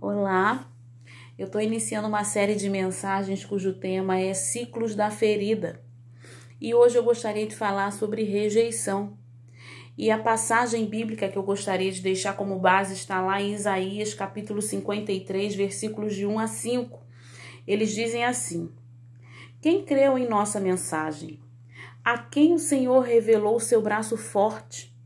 Olá, eu estou iniciando uma série de mensagens cujo tema é Ciclos da Ferida. E hoje eu gostaria de falar sobre rejeição. E a passagem bíblica que eu gostaria de deixar como base está lá em Isaías, capítulo 53, versículos de 1 a 5. Eles dizem assim: Quem creu em nossa mensagem? A quem o Senhor revelou seu braço forte?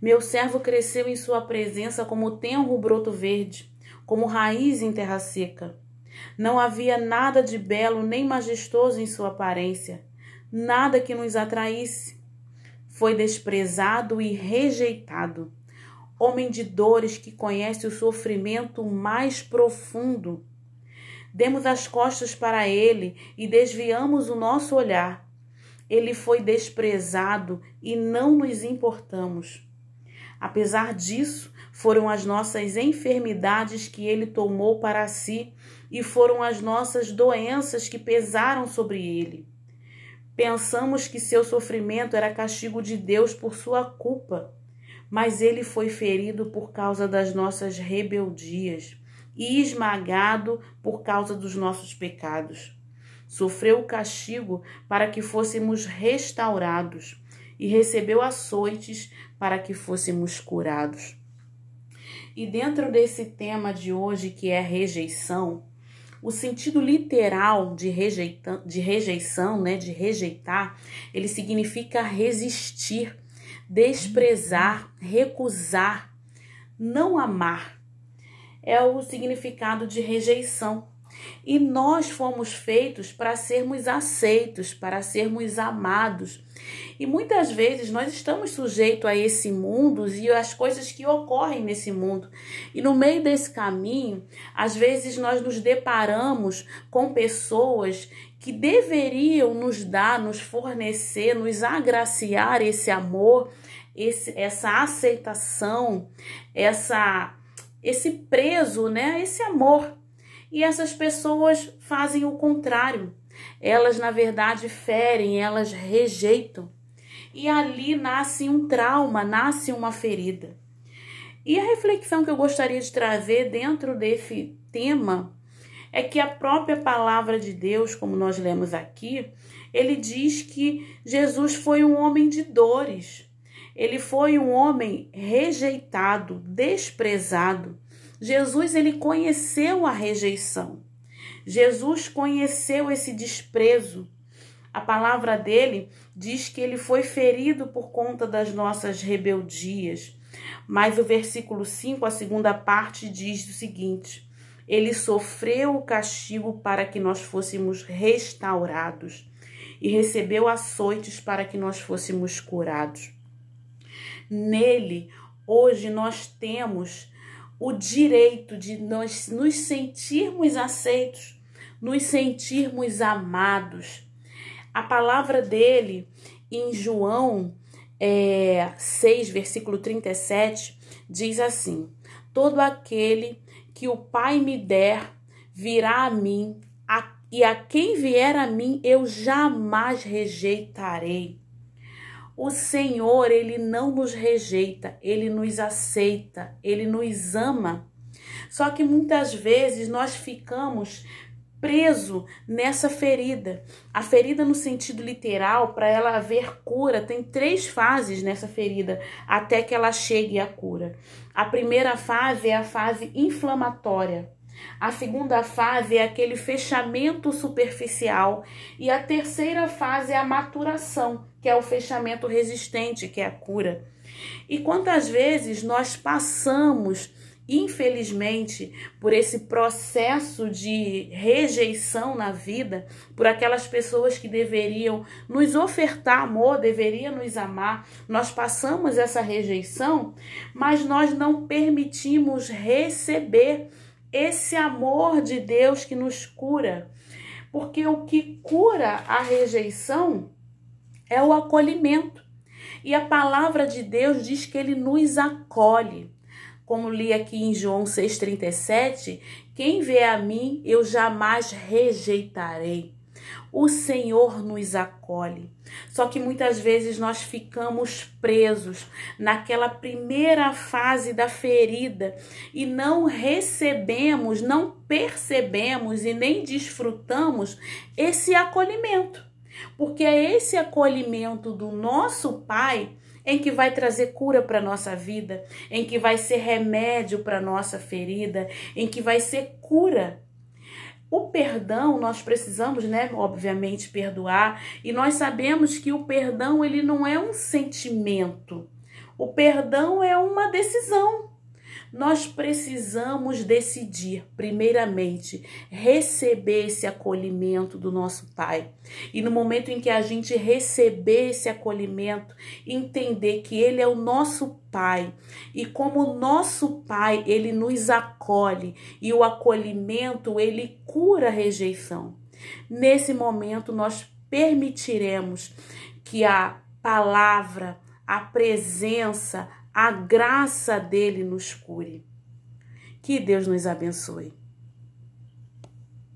Meu servo cresceu em sua presença como tenro broto verde como raiz em terra seca. Não havia nada de belo nem majestoso em sua aparência, nada que nos atraísse. Foi desprezado e rejeitado, homem de dores que conhece o sofrimento mais profundo. Demos as costas para ele e desviamos o nosso olhar. Ele foi desprezado e não nos importamos. Apesar disso, foram as nossas enfermidades que ele tomou para si e foram as nossas doenças que pesaram sobre ele. Pensamos que seu sofrimento era castigo de Deus por sua culpa, mas ele foi ferido por causa das nossas rebeldias e esmagado por causa dos nossos pecados. Sofreu o castigo para que fôssemos restaurados e recebeu açoites para que fôssemos curados. E dentro desse tema de hoje, que é rejeição, o sentido literal de, rejeita, de rejeição, né, de rejeitar, ele significa resistir, desprezar, recusar, não amar. É o significado de rejeição. E nós fomos feitos para sermos aceitos, para sermos amados. E muitas vezes nós estamos sujeitos a esse mundo e as coisas que ocorrem nesse mundo. E no meio desse caminho, às vezes nós nos deparamos com pessoas que deveriam nos dar, nos fornecer, nos agraciar esse amor, esse, essa aceitação, essa esse preso, né, esse amor e essas pessoas fazem o contrário. Elas, na verdade, ferem, elas rejeitam. E ali nasce um trauma, nasce uma ferida. E a reflexão que eu gostaria de trazer dentro desse tema é que a própria palavra de Deus, como nós lemos aqui, ele diz que Jesus foi um homem de dores. Ele foi um homem rejeitado, desprezado. Jesus ele conheceu a rejeição. Jesus conheceu esse desprezo. A palavra dele diz que ele foi ferido por conta das nossas rebeldias. Mas o versículo 5, a segunda parte, diz o seguinte: Ele sofreu o castigo para que nós fôssemos restaurados e recebeu açoites para que nós fôssemos curados. Nele, hoje nós temos o direito de nós nos sentirmos aceitos, nos sentirmos amados. A palavra dele em João é, 6, versículo 37, diz assim: Todo aquele que o Pai me der virá a mim, a, e a quem vier a mim eu jamais rejeitarei. O Senhor, ele não nos rejeita, ele nos aceita, ele nos ama. Só que muitas vezes nós ficamos preso nessa ferida. A ferida no sentido literal, para ela haver cura, tem três fases nessa ferida até que ela chegue à cura. A primeira fase é a fase inflamatória. A segunda fase é aquele fechamento superficial e a terceira fase é a maturação, que é o fechamento resistente, que é a cura. E quantas vezes nós passamos, infelizmente, por esse processo de rejeição na vida, por aquelas pessoas que deveriam nos ofertar amor, deveriam nos amar, nós passamos essa rejeição, mas nós não permitimos receber esse amor de Deus que nos cura. Porque o que cura a rejeição é o acolhimento. E a palavra de Deus diz que ele nos acolhe. Como li aqui em João 6,37, quem vê a mim, eu jamais rejeitarei. O Senhor nos acolhe. Só que muitas vezes nós ficamos presos naquela primeira fase da ferida e não recebemos, não percebemos e nem desfrutamos esse acolhimento. Porque é esse acolhimento do nosso Pai em que vai trazer cura para nossa vida, em que vai ser remédio para nossa ferida, em que vai ser cura. O perdão, nós precisamos, né, obviamente perdoar, e nós sabemos que o perdão ele não é um sentimento. O perdão é uma decisão nós precisamos decidir, primeiramente, receber esse acolhimento do nosso Pai. E no momento em que a gente receber esse acolhimento, entender que Ele é o nosso Pai. E como nosso Pai, Ele nos acolhe. E o acolhimento, Ele cura a rejeição. Nesse momento, nós permitiremos que a palavra, a presença, a graça dele nos cure. Que Deus nos abençoe.